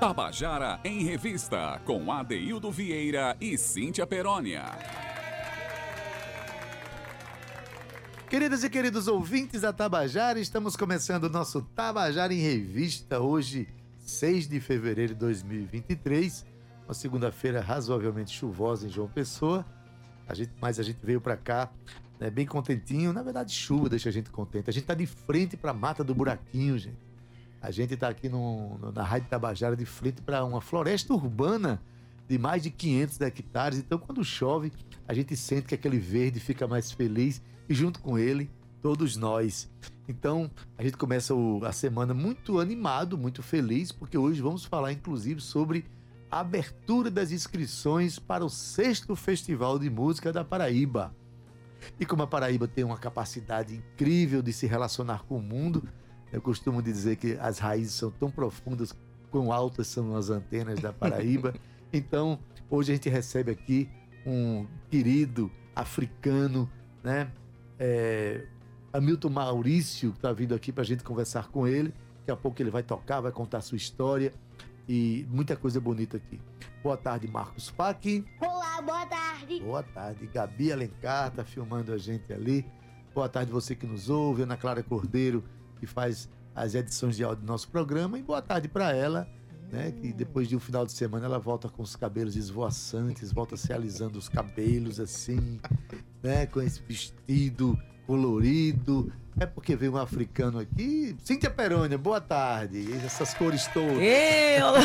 Tabajara em Revista, com Adeildo Vieira e Cíntia Perónia. Queridas e queridos ouvintes da Tabajara, estamos começando o nosso Tabajara em Revista, hoje, 6 de fevereiro de 2023, uma segunda-feira razoavelmente chuvosa em João Pessoa, a gente, mas a gente veio para cá né, bem contentinho, na verdade chuva deixa a gente contente, a gente tá de frente para a Mata do Buraquinho, gente. A gente está aqui no, no, na Rádio Tabajara de frente para uma floresta urbana de mais de 500 hectares. Então, quando chove, a gente sente que aquele verde fica mais feliz e junto com ele, todos nós. Então, a gente começa o, a semana muito animado, muito feliz, porque hoje vamos falar inclusive sobre a abertura das inscrições para o sexto Festival de Música da Paraíba. E como a Paraíba tem uma capacidade incrível de se relacionar com o mundo, eu costumo dizer que as raízes são tão profundas, quão altas são as antenas da Paraíba. Então, hoje a gente recebe aqui um querido africano, né? é, Hamilton Maurício, que está vindo aqui para a gente conversar com ele. Daqui a pouco ele vai tocar, vai contar sua história e muita coisa bonita aqui. Boa tarde, Marcos Fak. Olá, boa tarde. Boa tarde, Gabi Alencar tá filmando a gente ali. Boa tarde você que nos ouve, Ana Clara Cordeiro, que faz as edições de áudio do nosso programa. E boa tarde para ela, né, que depois de um final de semana ela volta com os cabelos esvoaçantes, volta se alisando os cabelos assim, né, com esse vestido colorido. É porque veio um africano aqui. Cíntia Perônia, boa tarde. Essas cores todas. Ei, olá.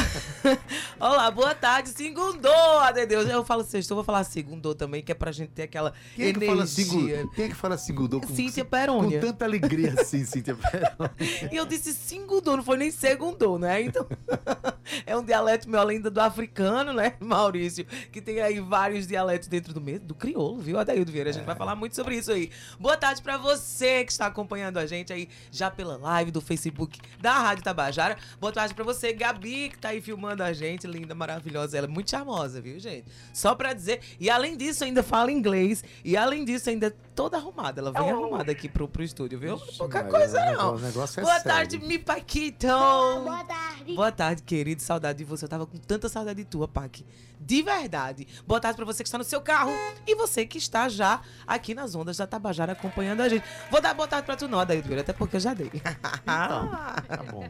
olá, boa tarde. Segundou, Adeus. Eu falo sexto, vou falar segundou também, que é pra gente ter aquela Quem é que energia. fala segundou? Quem é que fala segundou com, Cíntia com Perônia. tanta alegria assim, Cíntia Perônia? E eu disse segundou, não foi nem segundou, né? Então, é um dialeto meu além do africano, né, Maurício? Que tem aí vários dialetos dentro do mesmo, do crioulo, viu, Adaildo Vieira? A gente vai falar muito sobre isso aí. Boa tarde pra você que está acompanhando a gente aí já pela live do Facebook da Rádio Tabajara. Boa tarde pra você, Gabi, que tá aí filmando a gente, linda, maravilhosa. Ela é muito charmosa, viu, gente? Só pra dizer. E além disso, ainda fala inglês. E além disso, ainda é toda arrumada. Ela vem arrumada aqui pro, pro estúdio, viu? Ixi, Pouca Maria, coisa, o não. negócio- o negócio é Boa sério. tarde, mi Paquito. Boa tarde. Boa tarde, querido. Saudade de você. Eu tava com tanta saudade de tua, Pac. De verdade. Boa tarde pra você que está no seu carro e você que está já aqui nas ondas da Tabajara acompanhando a gente. Vou dar boa tarde pra tu não, Vieira, até porque eu já dei. Então, tá bom.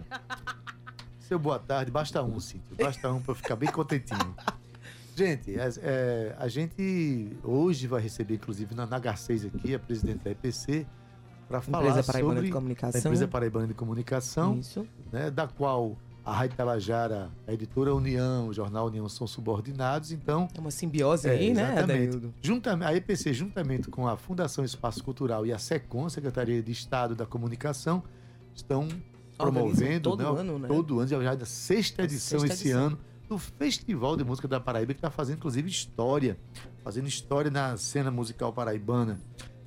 Seu boa tarde, basta um, Cíntia. Basta um pra eu ficar bem contentinho. Gente, as- é, a gente hoje vai receber, inclusive, na Nagar6 aqui, a presidente da EPC, para falar Empresa Paraibana sobre de Comunicação. da Empresa Paraibana de Comunicação, Isso. né, da qual a Rádio Tabajara, a editora União, o jornal União são subordinados, então É uma simbiose É, aí, né. Adaildo? Juntamente, a EPC, juntamente com a Fundação Espaço Cultural e a SECOM, Secretaria de Estado da Comunicação, estão promovendo todo né, ano, né? todo ano, já é a sexta A edição sexta esse edição. ano do Festival de Música da Paraíba, que está fazendo inclusive história, fazendo história na cena musical paraibana.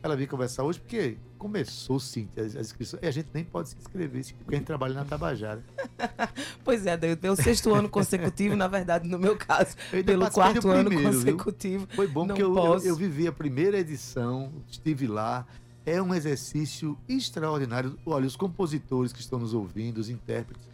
Ela veio conversar hoje porque começou, sim, as, as inscrições. E a gente nem pode se inscrever, porque a gente trabalha na Tabajara. Pois é, Adaildo. É o sexto ano consecutivo, na verdade, no meu caso. Pelo quarto ano primeiro, viu? consecutivo. Foi bom porque eu, eu, eu vivi a primeira edição, estive lá. É um exercício extraordinário. Olha, os compositores que estão nos ouvindo, os intérpretes,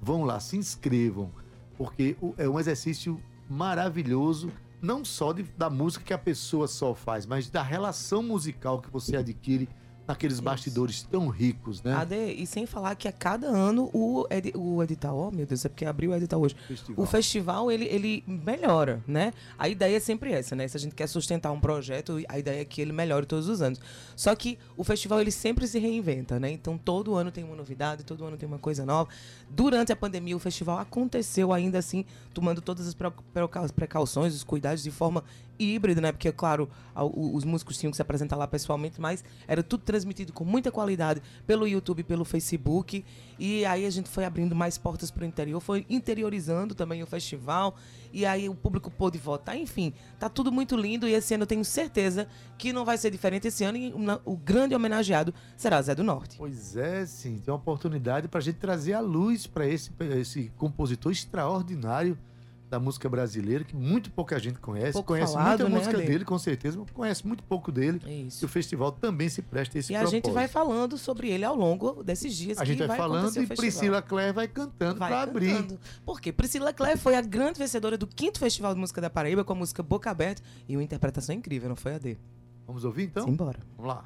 vão lá, se inscrevam, porque é um exercício maravilhoso, não só de- da música que a pessoa só faz, mas da relação musical que você adquire naqueles Isso. bastidores tão ricos, né? Ade, e sem falar que a cada ano o, edi- o edital, oh meu Deus, é porque abriu o edital hoje. Festival. O festival, ele, ele melhora, né? A ideia é sempre essa, né? Se a gente quer sustentar um projeto, a ideia é que ele melhore todos os anos. Só que o festival, ele sempre se reinventa, né? Então, todo ano tem uma novidade, todo ano tem uma coisa nova. Durante a pandemia, o festival aconteceu ainda assim, tomando todas as precau- precau- precauções, os cuidados de forma híbrida, né? Porque, claro, os músicos tinham que se apresentar lá pessoalmente, mas era tudo transmitido com muita qualidade pelo YouTube, pelo Facebook. E aí a gente foi abrindo mais portas para o interior, foi interiorizando também o festival. E aí o público pôde votar. Enfim, tá tudo muito lindo. E esse ano eu tenho certeza que não vai ser diferente esse ano. E o grande homenageado será Zé do Norte. Pois é, sim. Tem uma oportunidade para a gente trazer a luz para esse, esse compositor extraordinário da música brasileira, que muito pouca gente conhece. Pouco conhece falado, muita né, música Ale? dele, com certeza, mas conhece muito pouco dele. É E isso. o festival também se presta a esse E a propósito. gente vai falando sobre ele ao longo desses dias. A que gente vai, falando acontecer o e. Priscila Clare vai cantando Vai para abrir. Porque Priscila Clare foi a grande vencedora do quinto Festival de Música da Paraíba com a música Boca Aberta e uma interpretação incrível, não foi a D? Vamos ouvir então? Simbora. Vamos lá.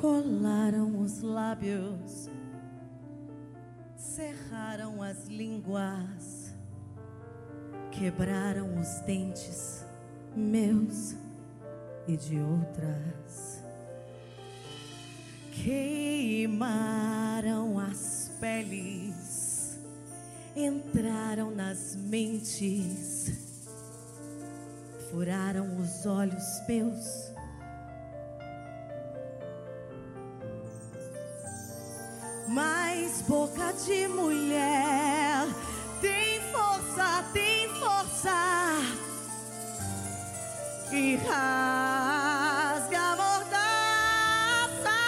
Colaram os lábios, cerraram as línguas, quebraram os dentes meus e de outras. Queimaram as peles, entraram nas mentes, furaram os olhos meus. Mas boca de mulher tem força, tem força e rasga a mordaça.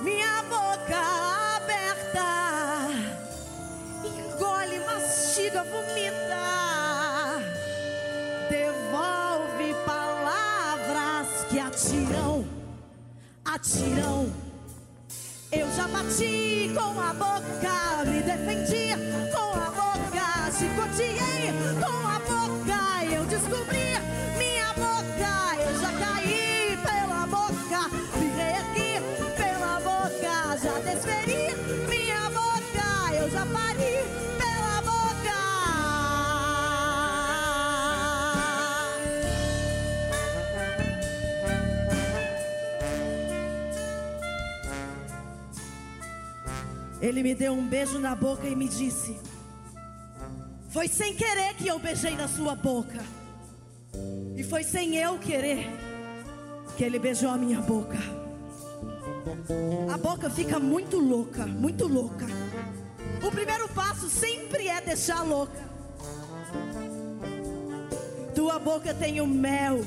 Minha boca aberta engole, mastiga, vomita. Atiram. Eu já bati com a boca, me defendi Ele me deu um beijo na boca e me disse: Foi sem querer que eu beijei na sua boca. E foi sem eu querer que ele beijou a minha boca. A boca fica muito louca, muito louca. O primeiro passo sempre é deixar louca. Tua boca tem o mel.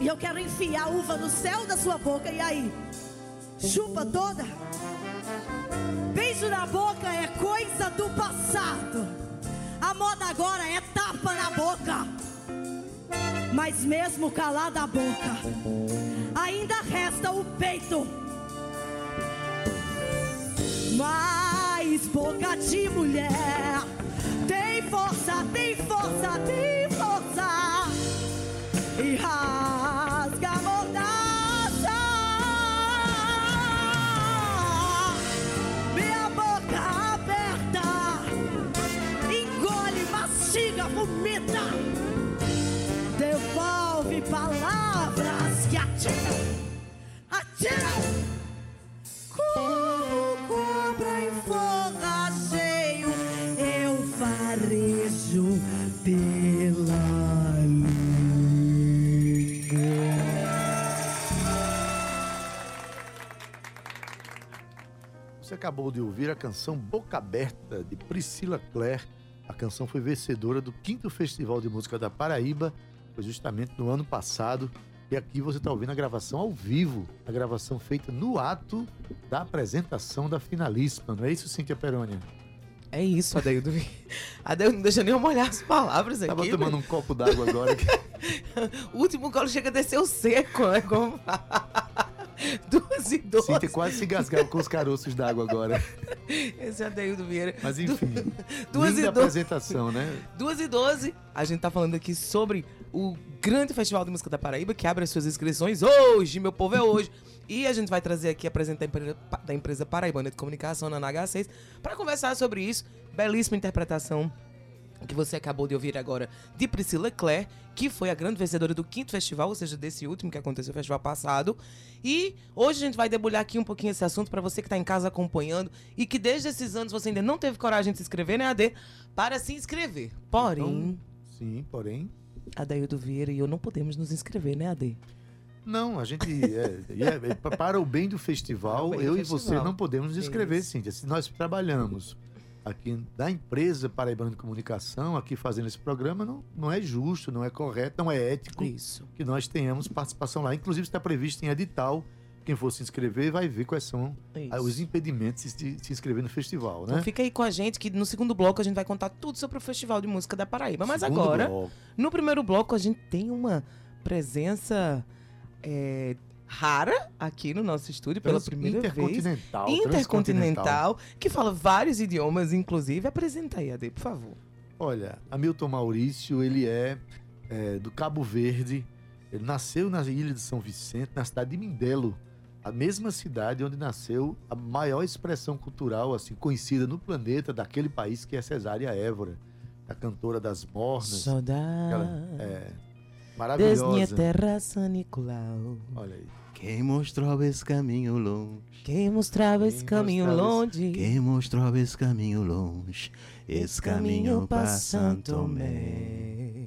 E eu quero enfiar uva no céu da sua boca. E aí? Chupa toda? Beijo na boca é coisa do passado. A moda agora é tapa na boca. Mas mesmo calada a boca, ainda resta o peito. Mas boca de mulher tem força, tem força, tem força. E rasga a mordaça. Como cobra em forrageio, eu farejo pela língua. Você acabou de ouvir a canção Boca Aberta, de Priscila Clare. A canção foi vencedora do quinto Festival de Música da Paraíba, foi justamente no ano passado. E aqui você está ouvindo a gravação ao vivo, a gravação feita no ato da apresentação da finalíssima. Não é isso, Cíntia Perônia? É isso, Adeildo. Adeildo não deixa nem eu molhar as palavras aqui. Tava né? tomando um copo d'água agora. O último colo chega a descer o seco, né? Como... Duas e doze. Cíntia quase se gasgava com os caroços d'água agora. Esse é Adeildo Vieira. Mas enfim, Duas linda e doze. apresentação, né? 2 e 12, a gente tá falando aqui sobre o grande Festival de Música da Paraíba, que abre as suas inscrições hoje, meu povo, é hoje. E a gente vai trazer aqui a presidente da empresa, da empresa Paraibana de Comunicação, na NH6, para conversar sobre isso. Belíssima interpretação que você acabou de ouvir agora de Priscila Clare, que foi a grande vencedora do quinto festival, ou seja, desse último que aconteceu no festival passado. E hoje a gente vai debulhar aqui um pouquinho esse assunto para você que está em casa acompanhando e que desde esses anos você ainda não teve coragem de se inscrever, né, AD? Para se inscrever. Porém, Então, sim, porém. Adaildo Vieira e eu não podemos nos inscrever, né, AD? Não, a gente. É, é, é, para o bem do festival, o bem do eu e festival. você não podemos nos inscrever. Cíntia. Se nós trabalhamos aqui da empresa Paraibana de Comunicação, aqui fazendo esse programa, não, não é justo, não é correto, não é ético Isso. que nós tenhamos participação lá. Inclusive está previsto em edital. Quem for se inscrever vai ver quais são Isso. ah, os impedimentos de se, se inscrever no festival, né? Então fica aí com a gente que no segundo bloco a gente vai contar tudo sobre o Festival de Música da Paraíba. Mas Segundo agora, bloco. no primeiro bloco, a gente tem uma presença é, rara aqui no nosso estúdio pela primeira vez. intercontinental, Intercontinental, que fala vários idiomas, inclusive. Apresenta aí, Ade, por favor. Olha, Hamilton Maurício, ele é, é, do Cabo Verde. Ele nasceu na ilha de São Vicente, na cidade de Mindelo, a mesma cidade onde nasceu a maior expressão cultural assim conhecida no planeta daquele país que é Cesária Évora, a cantora das mornas, Saudade. aquela, é, Desde minha maravilhosa. terra, São Nicolau. Olha aí. Quem mostrou esse caminho longe? Quem mostrava esse caminho mostrava longe? Quem mostrou esse caminho longe? Esse caminho para Santo Tomé.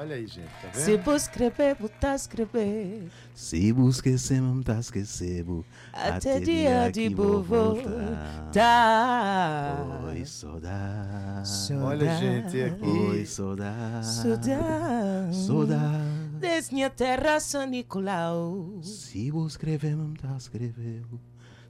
Olha aí, gente, tá Se vendo? vou escrever, vou tá escrever. Se vos esquecemos, tá esquecebo. Até dia de vou voltar. Oi, saudade. Olha, gente, é aqui. Oi, saudade. Saudade. Saudade. Desde minha terra, São Nicolau. Se vos escrevemos, tá escreveu.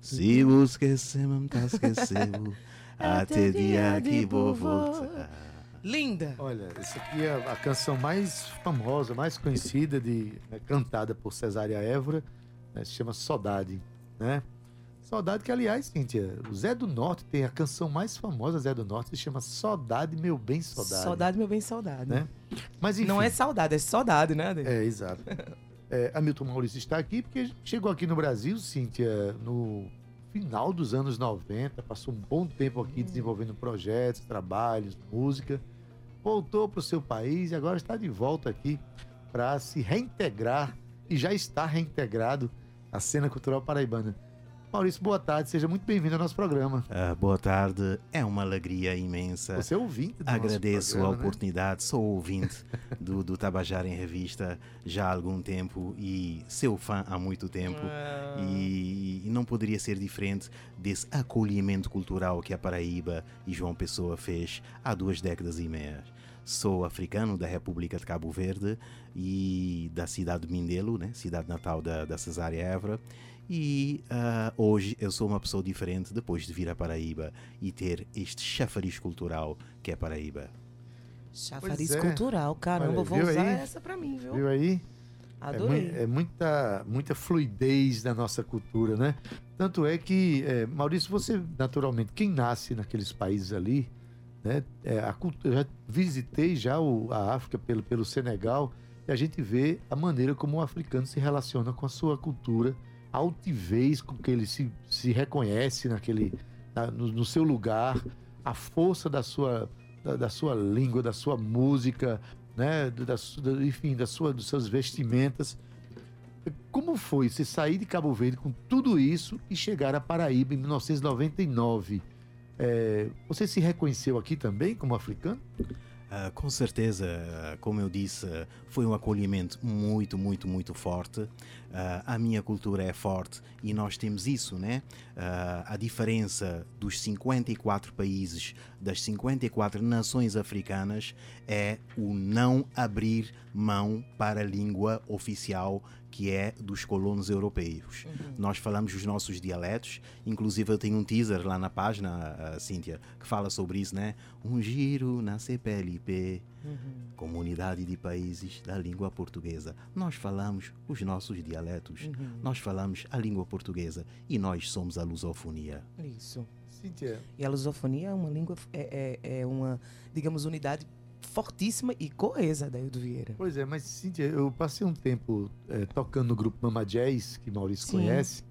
Se vos esquecemos, tá esqueceu. Até dia que vou voltar. Linda. Olha, essa aqui é a canção mais famosa, mais conhecida, de, né, cantada por Cesária Évora, né, se chama Saudade, né? Saudade que, aliás, Cíntia, o Zé do Norte tem a canção mais famosa Zé do Norte, se chama Saudade, Meu Bem Saudade. Saudade, meu bem, saudade. Né? Mas enfim, Não é saudade, é saudade, né? É, exato. É, Hamilton Maurício está aqui porque chegou aqui no Brasil, Cíntia, no final dos anos 90, passou um bom tempo aqui desenvolvendo projetos, trabalhos, música, voltou para o seu país e agora está de volta aqui para se reintegrar e já está reintegrado à cena cultural paraibana. Maurício, boa tarde, seja muito bem-vindo ao nosso programa. Ah, boa tarde, é uma alegria imensa. Você é ouvinte do nosso Agradeço a programa, né? oportunidade, sou ouvinte do, do Tabajara em Revista já há algum tempo e seu fã há muito tempo. Ah. E, e não poderia ser diferente desse acolhimento cultural que a Paraíba e João Pessoa fez há duas décadas e meia. Sou africano da República de Cabo Verde e da cidade de Mindelo, né? cidade natal da, da Cesária Évora. E ah, hoje eu sou uma pessoa diferente depois de vir à Paraíba e ter este chafariz cultural que é Paraíba. Chafariz é. cultural, caramba, Olha, vou usar aí? essa pra mim, viu? Viu aí? É, Adorei. mui- é muita, muita fluidez da nossa cultura, né? Tanto é que, é, Maurício, você, naturalmente, quem nasce naqueles países ali, né? É, a cultu- eu já visitei já o- a África pelo, pelo Senegal e a gente vê a maneira como o africano se relaciona com a sua cultura, altivez com que ele se, se reconhece naquele, na- no, no seu lugar, a força da sua, da, da sua língua, da sua música, né, da, da- enfim, da sua, dos seus vestimentas. Como foi você sair de Cabo Verde com tudo isso e chegar a Paraíba em 1999? É, você se reconheceu aqui também como africano? Ah, com certeza, como eu disse, foi um acolhimento muito, muito, muito forte. Ah, a minha cultura é forte e nós temos isso, né? Ah, a diferença dos 54 países, das 54 nações africanas, é o não abrir mão para a língua oficial que é dos colonos europeus. Nós falamos os nossos dialetos, inclusive eu tenho um teaser lá na página, ah, Cíntia, que fala sobre isso, né? Um giro na CPLP, Comunidade de Países da Língua Portuguesa. Nós falamos os nossos dialetos, nós falamos a língua portuguesa e nós somos a lusofonia. Isso. Cíntia, E a lusofonia é uma língua, é, é, é uma, digamos, unidade fortíssima e coesa da Ildo Vieira. pois é, mas Cíntia, eu passei um tempo é, tocando no grupo Mama Jazz, que Maurício Sim. conhece,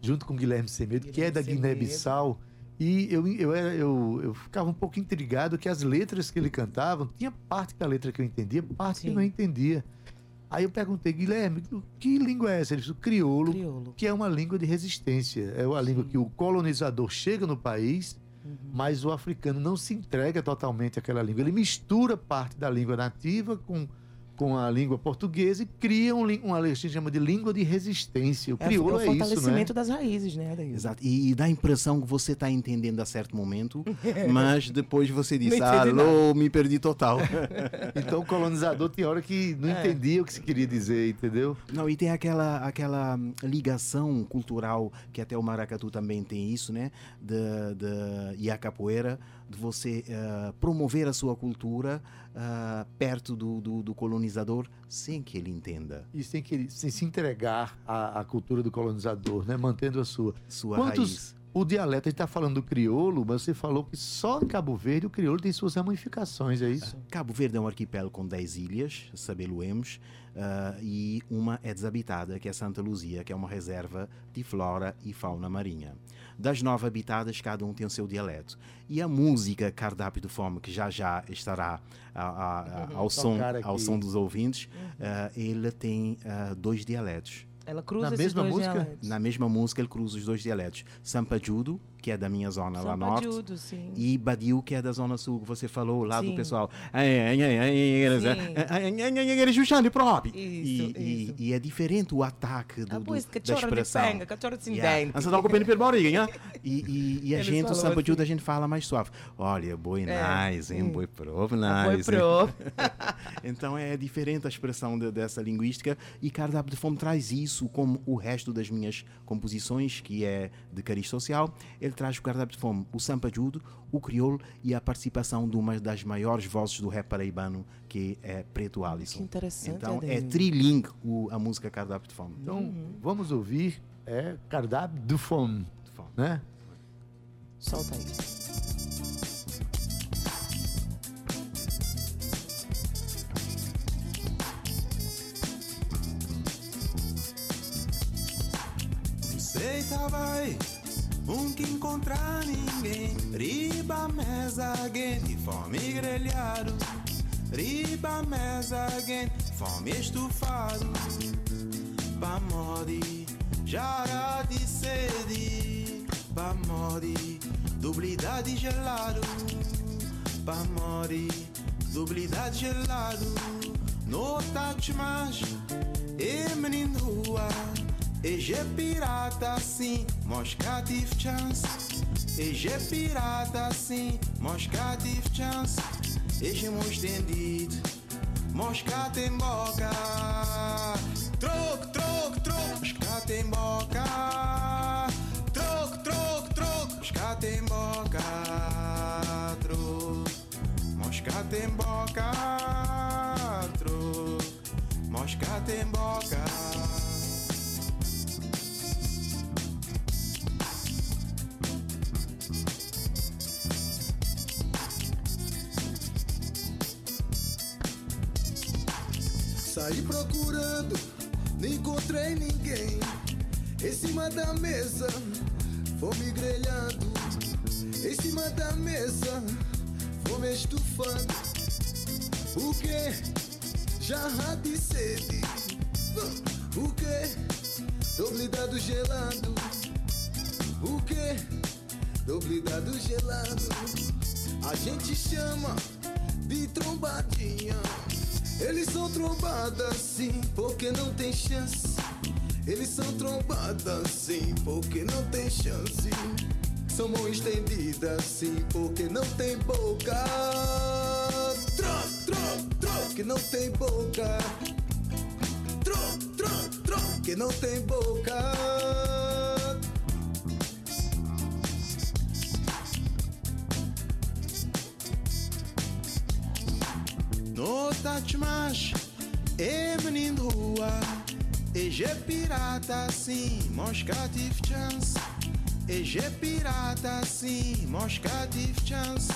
junto com Guilherme Semedo, que é da. Guiné-Bissau. E eu, eu, era, eu, eu ficava um pouco intrigado que as letras que ele cantava, tinha parte da letra que eu entendia, parte que eu Sim. não entendia. Aí eu perguntei, Guilherme, que língua é essa? Ele disse, crioulo, Crioulo. que é uma língua de resistência. É a língua Sim. que o colonizador chega no país, Mas o africano não se entrega totalmente àquela língua. Ele mistura parte da língua nativa com, com a língua portuguesa e criam um uma a gente chama de língua de resistência. O É, crioulo o é, isso, né? fortalecimento das raízes, né, Adailson? Exato. E, e dá a impressão que você está entendendo a certo momento, mas depois você diz, alô, me perdi total. Então o colonizador tinha hora que não É. entendia o que se queria dizer, entendeu? Não, e tem aquela, aquela ligação cultural que até o maracatu também tem isso, né? De, de, e a capoeira, de você eh, promover a sua cultura ah, perto do, do, do colonizador sem que ele entenda E sem, que, sem se entregar à, à cultura do colonizador, né? Mantendo a sua. sua Quantos. raiz. O dialeto, a gente está falando do crioulo, mas você falou que só em Cabo Verde o crioulo tem suas ramificações, é isso? Cabo Verde é um arquipélago com 10 ilhas, sabeloemos, ah, e uma é desabitada, que é Santa Luzia, que é uma reserva de flora e fauna marinha. Das nove habitadas, cada um tem o seu dialeto. E a música Cardápio de Fome, que já já estará a- a- a- ao, som, ao som dos ouvintes, ah, ele tem ah, dois dialetos. Ela cruza Na esses mesma dois música? dialetos. Na mesma música, ele cruza os dois dialetos. Sampajudo, que é da minha zona lá norte, Sampajudo, sim. e Badiu, que é da Zona Sul, que você falou lá do Sim. pessoal. Justamente próprio. E, Isso, e- isso. e é diferente o ataque do, Ah, do, da expressão. penga, Yeah. Você tá hein? E, e, e a Eles gente, o Sampajudo, assim. a gente fala mais suave. Olha, boi É, nice, hein? Boi prove nice. pro. Então é diferente a expressão de- dessa linguística e Cardápio de Fome traz isso como o resto das minhas composições, que é de cariz social. Ele traz o Cardápio de Fome, o Sampajudo, o crioulo e a participação de uma das maiores vozes do rap paraibano, que é Preto Alisson. Que interessante, Então é Adeildo. trilingue o- a música Cardápio de Fome. Então, vamos ouvir é, Cardápio do Fome, De fome. né? Solta aí. Seita vai, que encontrar ninguém. Riba mesa de fome grelhado. Riba mesa alguém, fome estufado. Bamori, jara de sede. Bamori, dublidade gelado. Bamori, dublidade gelado. No touch mais, e menino rua. EG pirata sim, mosca tive chance. EG pirata sim, mosca tive chance. EG mão estendido, mosca tem boca. Troco, troco, troco, mosca tem boca. Troco, troco, troco, mosca tem boca. Troco, mosca tem boca. Troco, mosca tem boca. Saí procurando, não encontrei ninguém. Em cima da mesa, fome grelhando. Em cima da mesa, fome estufando. O que? Jarra de sede. O que? Doblidado gelado. O que? Doblidado gelado. A gente chama de trombadinha. São trombadas sim, porque não tem chance. Eles são trombadas sim, porque não tem chance. São mão estendida sim, porque não tem boca. Tro, tro, tro, que não tem boca. Tro, tro, tro, que não tem boca. Touch mais, é menino rua. EG pirata sim, mosca tive chance. EG pirata sim, mosca tive chance.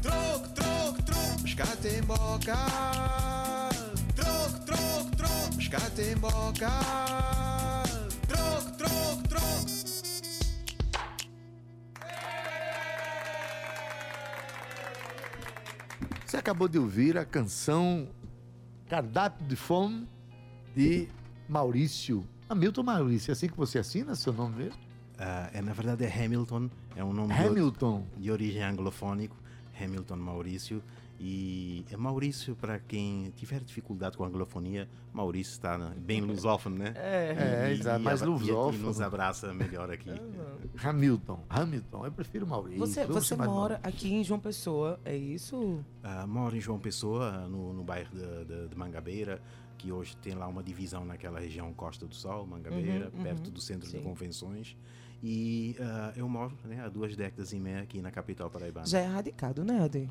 Troco, troco, troco, mosca tem boca. Troco, troco, troco, mosca tem boca. Acabou de ouvir a canção Cardápio de Fome de Maurício. Hamilton Maurício, é assim que você assina seu nome mesmo? Ah, é, na verdade é Hamilton, é um nome de- Hamilton. de origem anglofónico, Hamilton Maurício, E é Maurício, para quem tiver dificuldade com a anglofonia, Maurício está bem lusófono, né? É, E- exato, mais abra- e- lusófono. E nos abraça melhor aqui. Hamilton. Hamilton. Eu prefiro Maurício. Você, você de mora Maurício. aqui em João Pessoa, é isso? Ah, moro em João Pessoa, no, no bairro de, de- de Mangabeira, que hoje tem lá uma divisão naquela região Costa do Sol, Mangabeira, Uhum, uhum. perto do centro de Sim. convenções. E ah, eu moro né, há duas décadas e meia aqui na capital paraibana. Já é radicado, né, Ade?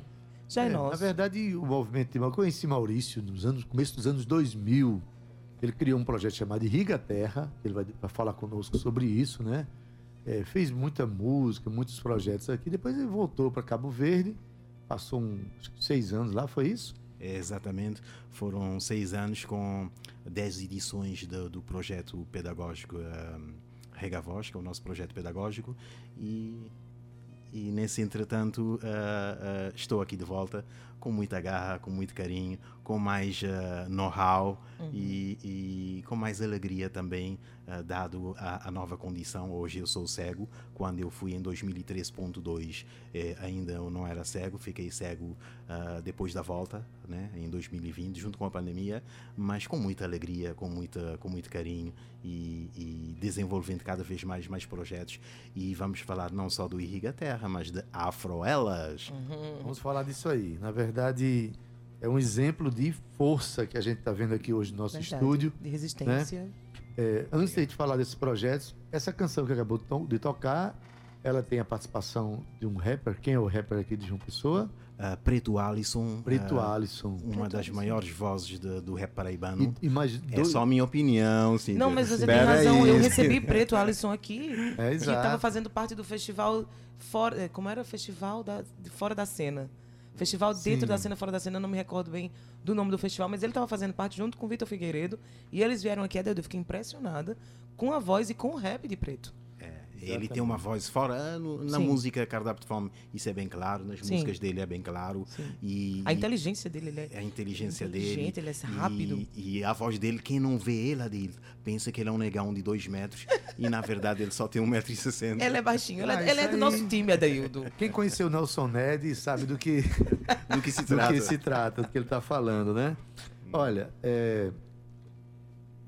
Já é, É, nosso. Na verdade, o movimento de eu conheci Maurício nos anos, começo dos anos 2000. Ele criou um projeto chamado Irriga Terra. Ele vai, vai falar conosco sobre isso, né? É, fez muita música, muitos projetos aqui. Depois ele voltou para Cabo Verde. Passou uns seis anos lá, foi isso? É, exatamente. Foram seis anos com dez edições do, do projeto pedagógico um, Regavoz, que é o nosso projeto pedagógico. E, e nesse entretanto, ah, ah, estou aqui de volta com muita garra, com muito carinho, com mais ah, know-how e, e com mais alegria também, ah, dado a, a nova condição. Hoje eu sou cego. Quando eu fui em 2013.2, eh, ainda eu não era cego, fiquei cego ah, depois da volta, né, em 2020, junto com a pandemia, mas com muita alegria, com, muita, com muito carinho e, e desenvolvendo cada vez mais, mais projetos. E vamos falar não só do Irriga Terra, mas de Afroelas. Vamos falar disso aí. Na verdade, é um exemplo de força que a gente está vendo aqui hoje no nosso Verdade. estúdio. De resistência. É, antes de a gente falar desses projetos, essa canção que acabou de to- de tocar, ela tem a participação de um rapper. Quem é o rapper aqui de João Pessoa? Ah, Preto Alisson, Preto ah, Alisson. uma das maiores vozes de- do rap paraibano. E, e mais É dois- só minha opinião, sim. Não, mas você tem razão. aí. Eu recebi Preto Alisson aqui, É, que estava fazendo parte do festival fora. Como era? Festival da, de fora da cena. Festival dentro Sim. da cena, fora da cena, eu não me recordo bem do nome do festival, mas ele estava fazendo parte junto com o Vitor Figueiredo. E eles vieram aqui, eu fiquei impressionada com a voz e com o rap de Preto. É, ele tem uma voz fora ah, no- na Sim. música Cardápio de Fome, isso é bem claro, nas Sim. músicas dele é bem claro. E, A inteligência dele, ele é. a inteligência inteligente, dele. ele é rápido. E, e a voz dele, quem não vê ele, Adil, pensa que ele é um negão de dois metros e na verdade ele só tem 1,60m. Ele é baixinho, ele, Ah, é, ele é do aí. nosso time, Adaildo. Quem conheceu o Nelson Ned sabe do que, Do que se do trata. que se trata, do que ele está falando, né? Olha, é,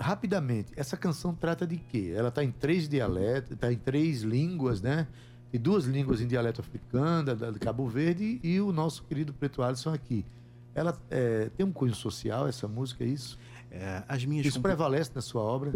rapidamente, essa canção trata de quê? Ela está em três dialetos, está em três línguas, né? E duas línguas em dialeto africano, da, da de Cabo Verde, e o nosso querido Preto Alisson aqui. Ela é, tem um cunho social, essa música, é isso? É, as minhas Isso compo- prevalece na sua obra?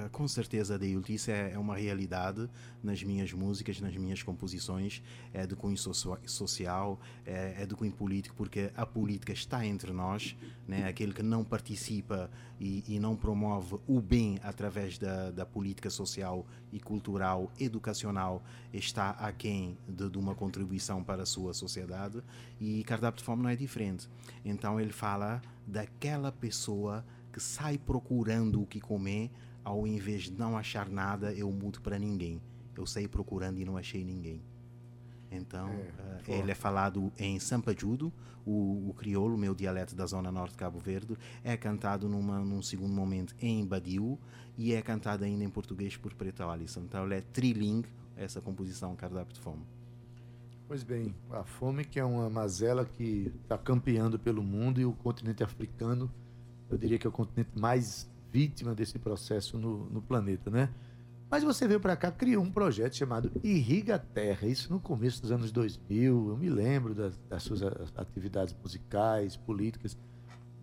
Ah, Com certeza, Adeilton, isso é, é uma realidade nas minhas músicas, nas minhas composições, é de cunho social, é, é de cunho político, porque a política está entre nós, né? aquele que não participa e, e não promove o bem através da, da política social e cultural, educacional, está aquém de, de uma contribuição para a sua sociedade e Cardápio de Fome não é diferente. Então ele fala daquela pessoa que sai procurando o que comer, ao invés de não achar nada, eu mudo para ninguém. Eu saí procurando e não achei ninguém. Então, eh, ele é falado em Sampajudo, o, o crioulo, meu dialeto da zona norte de Cabo Verde, é cantado numa, num segundo momento em Badiu e é cantado ainda em português por Preto Alisson. Então, ele é trilingue, essa composição Cardápio de Fome. Pois bem, a fome que é uma mazela que está campeando pelo mundo e o continente africano, eu diria que é o continente mais vítima desse processo no, no planeta, né? Mas você veio para cá, criou um projeto chamado Irriga Terra, isso no começo dos anos 2000, eu me lembro das, das suas atividades musicais, políticas.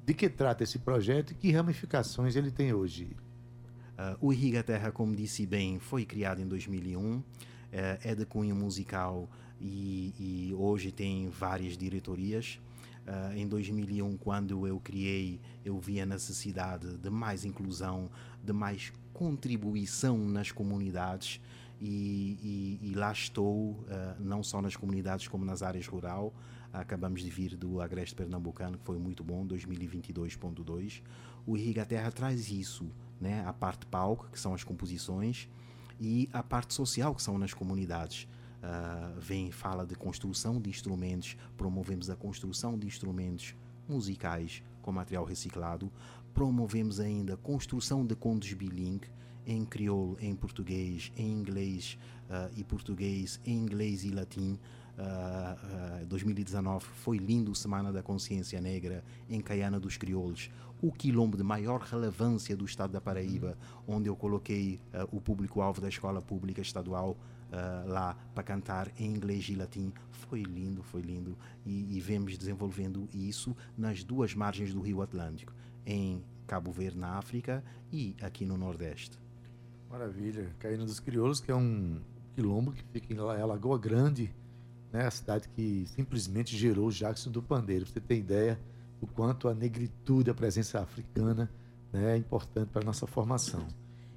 De que trata esse projeto e que ramificações ele tem hoje? Uh, o Irriga Terra, como disse bem, foi criado em 2001, eh, é de cunho musical e, e hoje tem várias diretorias. Uh, em 2001, quando eu criei, eu vi a necessidade de mais inclusão, de mais contribuição nas comunidades e, e- e lá estou, uh, não só nas comunidades como nas áreas rural. Acabamos de vir do Agreste Pernambucano, que foi muito bom, 2022.2. O Irriga Terra traz isso, né? a parte palco, que são as composições, e a parte social, que são nas comunidades. Ah, vem fala de construção de instrumentos, promovemos a construção de instrumentos musicais com material reciclado, promovemos ainda a construção de contos bilingue em crioulo, em português, em inglês ah, e português, em inglês e latim. Ah, ah, 2019 foi lindo Semana da Consciência Negra em Caiana dos Crioulos, o quilombo de maior relevância do estado da Paraíba, onde eu coloquei ah, o público-alvo da escola pública estadual ah, lá para cantar em inglês e latim. Foi lindo, foi lindo. E, e vemos desenvolvendo isso nas duas margens do Rio Atlântico, em Cabo Verde, na África, e aqui no Nordeste. Maravilha. Caína dos Crioulos, que é um quilombo que fica em La- Lagoa Grande, né? A cidade que simplesmente gerou o Jackson do Pandeiro. Você ter ideia do quanto a negritude, a presença africana né, é importante para a nossa formação.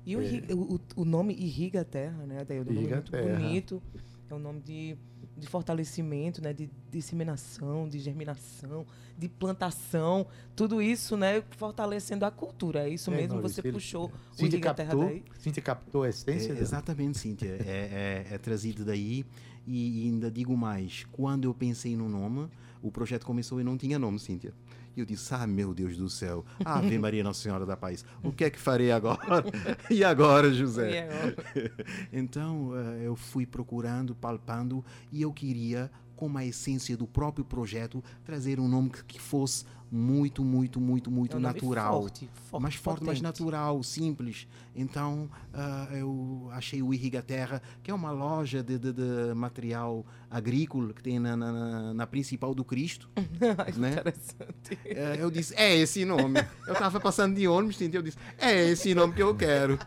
E o, É. o, o- o nome Irriga a Terra, né? Daí, o nome Irriga é muito Terra. bonito. É um nome de, de fortalecimento, né? De disseminação, de germinação, de plantação. Tudo isso, né? Fortalecendo a cultura. É isso É, mesmo? Maurício, Você ele- puxou o Cíntia Irriga a Terra captou, daí? Cíntia captou a essência É, exatamente, Cíntia. É, é- é trazido daí. E, e ainda digo mais: quando eu pensei no nome, o projeto começou e não tinha nome, Cíntia. E eu disse: Ah, meu Deus do céu, Ave Maria Nossa Senhora da Paz, o que é que farei agora? e agora, José? E agora? então eh, eu fui procurando, palpando e eu queria, como a essência do próprio projeto, trazer um nome que, que fosse muito, muito, muito, muito É um natural. forte, forte, mais forte, mais potente. natural, simples. Então ah, eu achei o Irriga Terra, que é uma loja de, de- de material agrícola que tem na, na- na- principal do Cristo. né? Interessante. Eh, eu disse, é esse nome. Eu estava passando de ônibus, então eu disse, é esse nome que eu quero.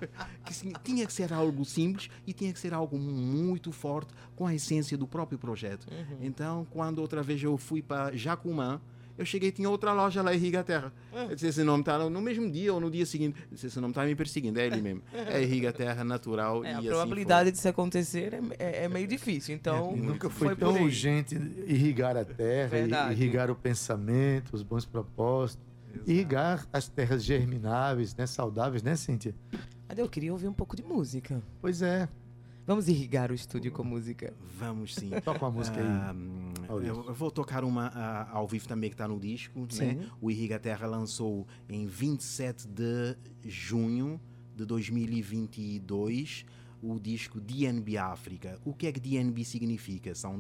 Que sim, tinha que ser algo simples e tinha que ser algo muito forte com a essência do próprio projeto. Então, quando outra vez eu fui para Jacumã, eu cheguei tinha outra loja lá em Riga Terra. Eu disse, esse nome está no mesmo dia ou no dia seguinte. Eu disse, esse nome está me perseguindo, é ele mesmo. É Riga Terra Natural. É, a assim probabilidade disso acontecer é, é- é meio difícil. Então, E nunca foi, por tão urgente irrigar a terra, Verdade. irrigar o pensamento, os bons propósitos, irrigar as terras germináveis, né, saudáveis, né, Cíntia? Eu queria ouvir um pouco de música. Pois é. Vamos irrigar o estúdio com música. Vamos sim. Toca uma música aí. Ah, eu vou tocar uma ah, ao vivo também que está no disco. Né? Sim. O Irriga Terra lançou em 27 de junho de 2022 o disco DNB África. O que é que DNB significa? São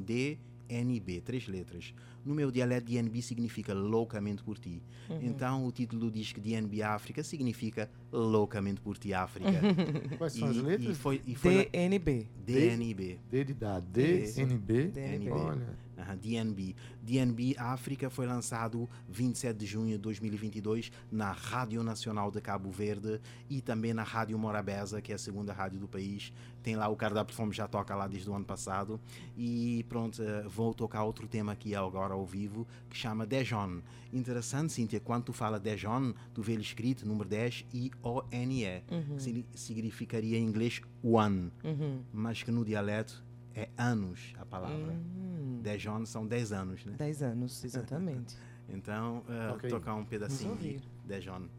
DNB, três letras. No meu dialeto, DNB significa loucamente por ti. Então, o título do disco DNB África significa loucamente por ti, África. Quais são as E- E letras? foi, e foi DNB. DNB. D de dar, D, Isso. NB. DNB. Olha, Aham, DNB. DNB África foi lançado 27 de junho de 2022 na Rádio Nacional de Cabo Verde e também na Rádio Morabeza, que é a segunda rádio do país. Tem lá o Cardápio de Fome, já toca lá desde o ano passado. E pronto, eh, vou tocar outro tema aqui agora ao vivo, que chama Dejon. Interessante, Cíntia, quando tu fala Dejon, tu vê ele escrito, número 10, I-O-N-E, que signi- significaria em inglês one, Uhum. mas que no dialeto é anos palavra. Hum, 10 anos são 10 anos, né? 10 anos, exatamente. Então, uh, Toca aí. tocar um pedacinho Vamos de ouvir. 10 anos.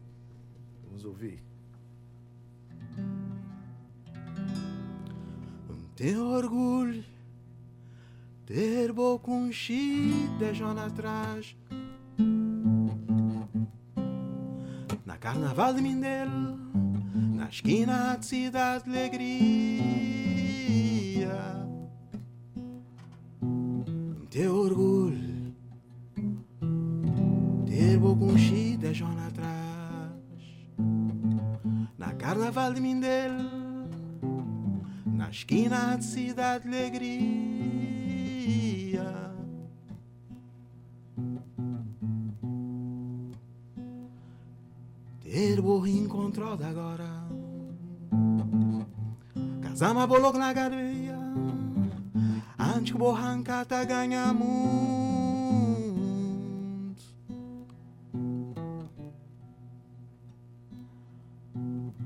vamos ouvir. Ter orgulho, ter boca um chi 10 anos atrás. Na carnaval de Mindelo, na esquina de cidade de alegria. Ter orgulho, ter boca um chi 10 anos atrás. Na carnaval de Mindelo, na esquina de cidade de alegria. Ter boa encontrado agora. Casama boloco na cadeia. Antes que borranca tá ganha muito.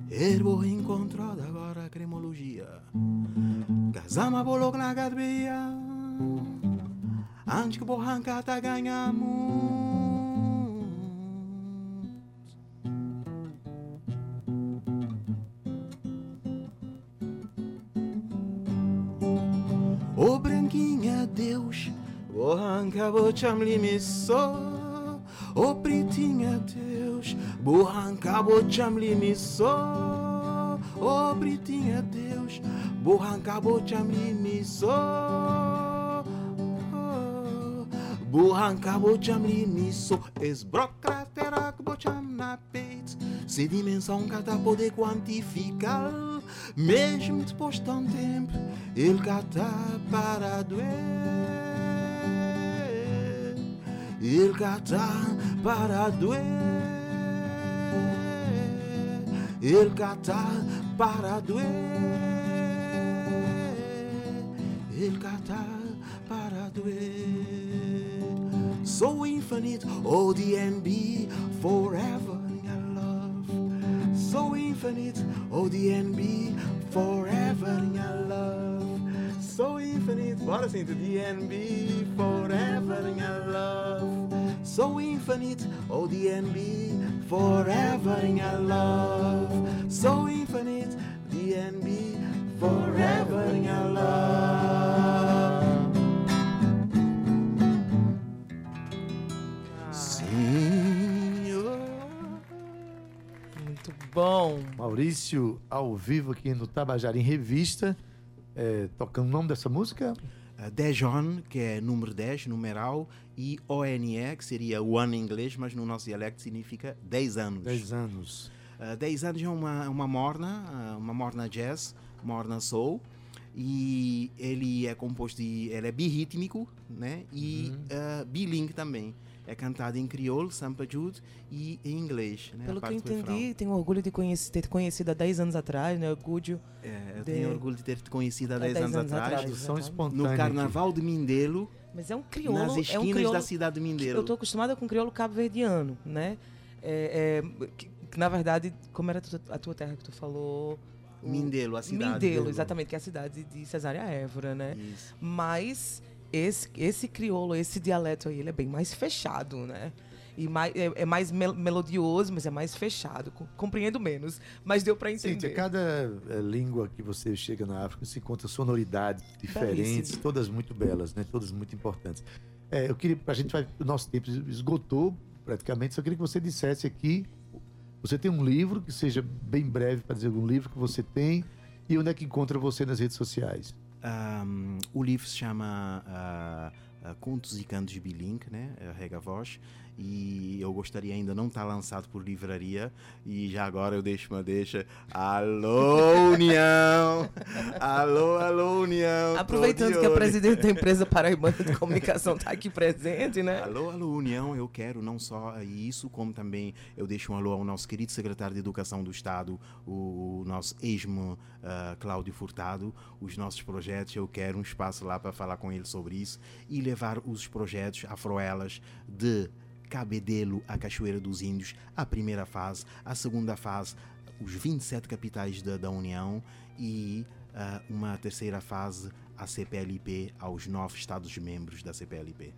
Ter boa encontrado agora cremologia. Casama boloco na cadeia. Antes que borranca tá ganha muito. Te amlimissou. Ô pretinha Deus, borranca vou te amlimissou. oh Britinha Deus, burranca bochamli me so. Burranca bochamli me so, esbrocraterak bocham na peit. Se dimensão cada poder quantificar, mesmo depois de tanto tempo, ele cá tá para doer. Ele cá tá para doer. Ele cá tá para doer. Ele cá tá para doer. So infinite, oh DNB, forever in your love. So infinite, oh DNB, forever in your love. So infinite, bora assim, DNB, forever in your love. So infinite, oh DNB, forever in your love. So infinite, DNB, forever in your love. Senhor. Muito bom. Maurício, ao vivo aqui no Tabajara em Revista, é, tocando o nome dessa música. Uh, Dejon, que é número 10, numeral, e ONE, que seria one em inglês, mas no nosso dialecto significa 10 anos. 10 anos. Uh, 10 anos é uma, uma morna, uh, uma morna jazz, morna soul, e ele é composto de, ele é birrítmico, né, e uh, bilingue também. É cantado em crioulo, sampa jude e em inglês, né, Pelo que eu entendi, tenho orgulho de conhece- ter conhecido há 10 anos atrás, né? Orgulho. É, eu de- tenho orgulho de ter te conhecido há Há 10 10 anos, anos atrás, atrás. Espontânea. no. Carnaval de Mindelo, Mas é um crioulo. nas é um esquinas crioulo da cidade de Mindelo. Eu tô acostumada com crioulo cabo-verdiano, né? É, é, que, que, na verdade, como era a tua, a tua terra que tu falou? Mindelo, a cidade. Mindelo, exatamente, que é a cidade de Cesária Évora, né? Isso. Mas esse, esse crioulo, esse dialeto aí, ele é bem mais fechado, né? E mais, é, é mais mel- melodioso, mas é mais fechado. Com- Compreendo menos, mas deu pra entender. Cíntia, cada eh, língua que você chega na África se encontra sonoridades diferentes, Belíssimo. todas muito belas, né? Todas muito importantes. É, eu queria, a gente vai, o nosso tempo esgotou praticamente, só queria que você dissesse aqui, você tem um livro que seja bem breve para dizer algum livro que você tem e onde é que encontra você nas redes sociais. Um, o livro se chama ah, ah, Contos e Cantos Bilingue, né? É Rega Voz. E eu gostaria ainda não estar lançado por livraria. E já agora eu deixo uma deixa. Alô, União! Alô, alô, União! Aproveitando que a presidente da empresa paraibana de comunicação está aqui presente, né? Alô, alô, União, eu quero não só isso, como também eu deixo um alô ao nosso querido secretário de Educação do Estado, o, nosso esmo ah, Cláudio Furtado, os nossos projetos, eu quero um espaço lá para falar com ele sobre isso e levar os projetos Afroelas de Cabedelo à Cachoeira dos Índios, a primeira fase, a segunda fase, os 27 capitais da, da União e ah, uma terceira fase, a CPLP, aos nove Estados-membros da CPLP.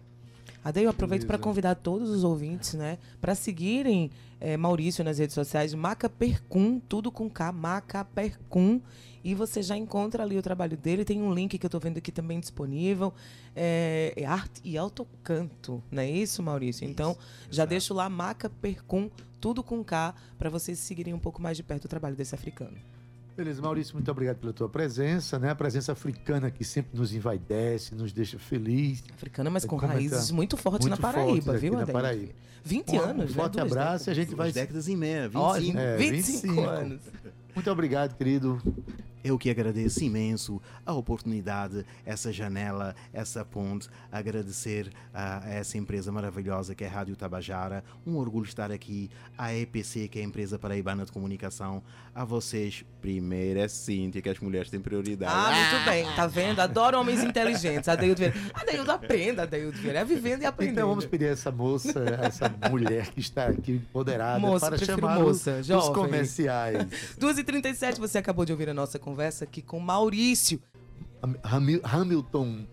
Ade, eu aproveito para convidar todos os ouvintes, né, para seguirem eh, Maurício nas redes sociais, Macapercum, tudo com K, Macapercum, e você já encontra ali o trabalho dele. Tem um link que eu estou vendo aqui também disponível, é, é arte e autocanto, não é isso, Maurício? Então, já exato. deixo lá Macapercum, tudo com K, para vocês seguirem um pouco mais de perto o trabalho desse africano. Beleza, Maurício, muito obrigado pela tua presença, né? A presença africana que sempre nos envaidece, nos deixa feliz. Africana, mas É com como é que raízes tá? muito fortes Muito na Paraíba, fortes viu, na? Paraíba. 20 Um anos, né? forte Duas abraço e a gente Duas vai. décadas e meia, 25. Ó, É, 25 25. anos. Muito obrigado, querido. Eu que agradeço imenso a oportunidade, essa janela, essa ponte, agradecer a, a essa empresa maravilhosa que é a Rádio Tabajara. Um orgulho estar aqui, a EPC, que é a empresa paraibana de comunicação, a vocês. Primeiro é Cíntia, que as mulheres têm prioridade. Ah, muito bem, tá vendo? Adoro homens inteligentes. Adeildo Vieira. Adeildo, aprenda, Adeildo Vieira. É vivendo e aprendendo. Então vamos pedir a essa moça, essa mulher que está aqui empoderada Moça, para chamar moça, os, os comerciais. 2h37, você acabou de ouvir a nossa conversa aqui com Maurício. Ham- Hamil- Hamilton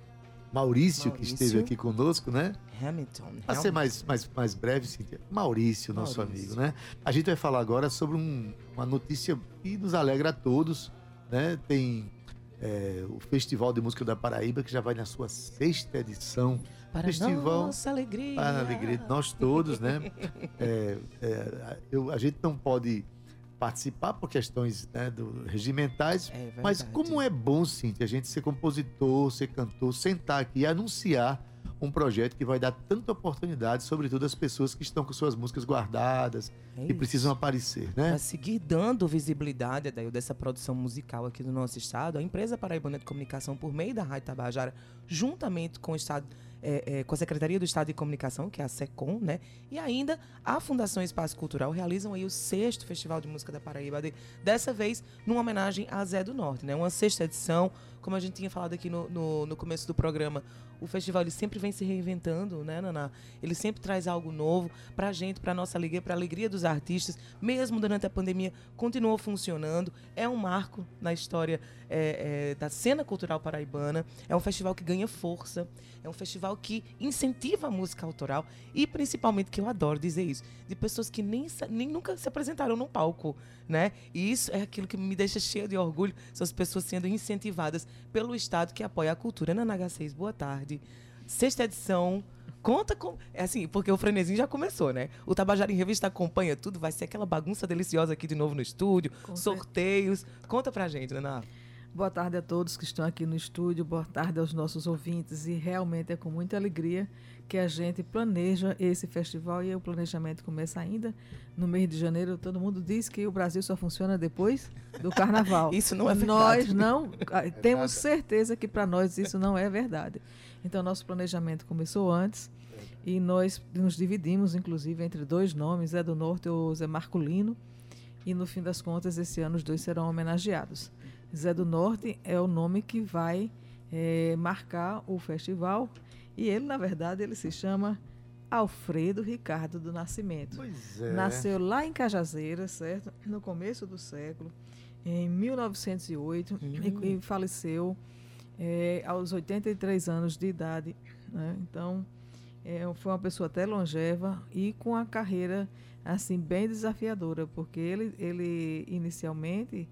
Maurício, que Maurício. esteve aqui conosco, né? Hamilton. Para ser mais, mais, mais breve, Cíntia, Maurício, nosso Maurício. amigo, né? A gente vai falar agora sobre um- uma notícia que nos alegra a todos, né? Tem é, o Festival de Música da Paraíba, que já vai na sua sexta edição. Para Festival nossa alegria. Para a alegria de nós todos, né? É, é, eu, a gente não pode participar por questões né, do, regimentais. É Mas como é bom, Cintia, a gente ser compositor, ser cantor, sentar aqui e anunciar um projeto que vai dar tanta oportunidade, sobretudo às pessoas que estão com suas músicas guardadas É e precisam aparecer, né? Para seguir dando visibilidade Adail, dessa produção musical aqui no nosso estado, a empresa Paraibana de Comunicação, por meio da Rádio Tabajara, juntamente com o Estado, é, é, com a Secretaria do Estado de Comunicação, que é a SECOM, né? E ainda a Fundação Espaço Cultural realizam aí o sexto Festival de Música da Paraíba, de- dessa vez numa homenagem a Zé do Norte, né? Uma sexta edição, como a gente tinha falado aqui no, no, no começo do programa, o festival ele sempre vem se reinventando, né, Naná? Ele sempre traz algo novo pra gente, pra nossa alegria, pra alegria dos artistas, mesmo durante a pandemia, continuou funcionando. É um marco na história é, é, da cena cultural paraibana. É um festival que ganha força, é um festival que incentiva a música autoral e, principalmente, que eu adoro dizer isso, de pessoas que nem, nem nunca se apresentaram num palco, né? E isso é aquilo que me deixa cheia de orgulho, são as pessoas sendo incentivadas pelo Estado que apoia a cultura. Nana H6, boa tarde. Sexta edição. Conta com. É assim, porque o frenesim já começou, né? O Tabajara em Revista acompanha tudo, vai ser aquela bagunça deliciosa aqui de novo no estúdio, Com sorteios. Conta pra gente, Naná. Boa tarde a todos que estão aqui no estúdio, boa tarde aos nossos ouvintes e realmente é com muita alegria que a gente planeja esse festival e o planejamento começa ainda no mês de janeiro. Todo mundo diz que o Brasil só funciona depois do carnaval. Isso não é Nós verdade. não ah, temos certeza que para nós isso não é verdade. Então nosso planejamento começou antes e nós nos dividimos inclusive entre dois nomes, Zé do Norte ou Zé Marculino. E no fim das contas, esse ano os dois serão homenageados. Zé do Norte é o nome que vai eh, marcar o festival. E ele, na verdade, ele se chama Alfredo Ricardo do Nascimento. Pois é. Nasceu lá em Cajazeiras, certo? No começo do século, em 1908, e, e faleceu eh, aos 83 anos de idade. né? Então, eh, foi uma pessoa até longeva e com a carreira assim bem desafiadora, porque ele, ele inicialmente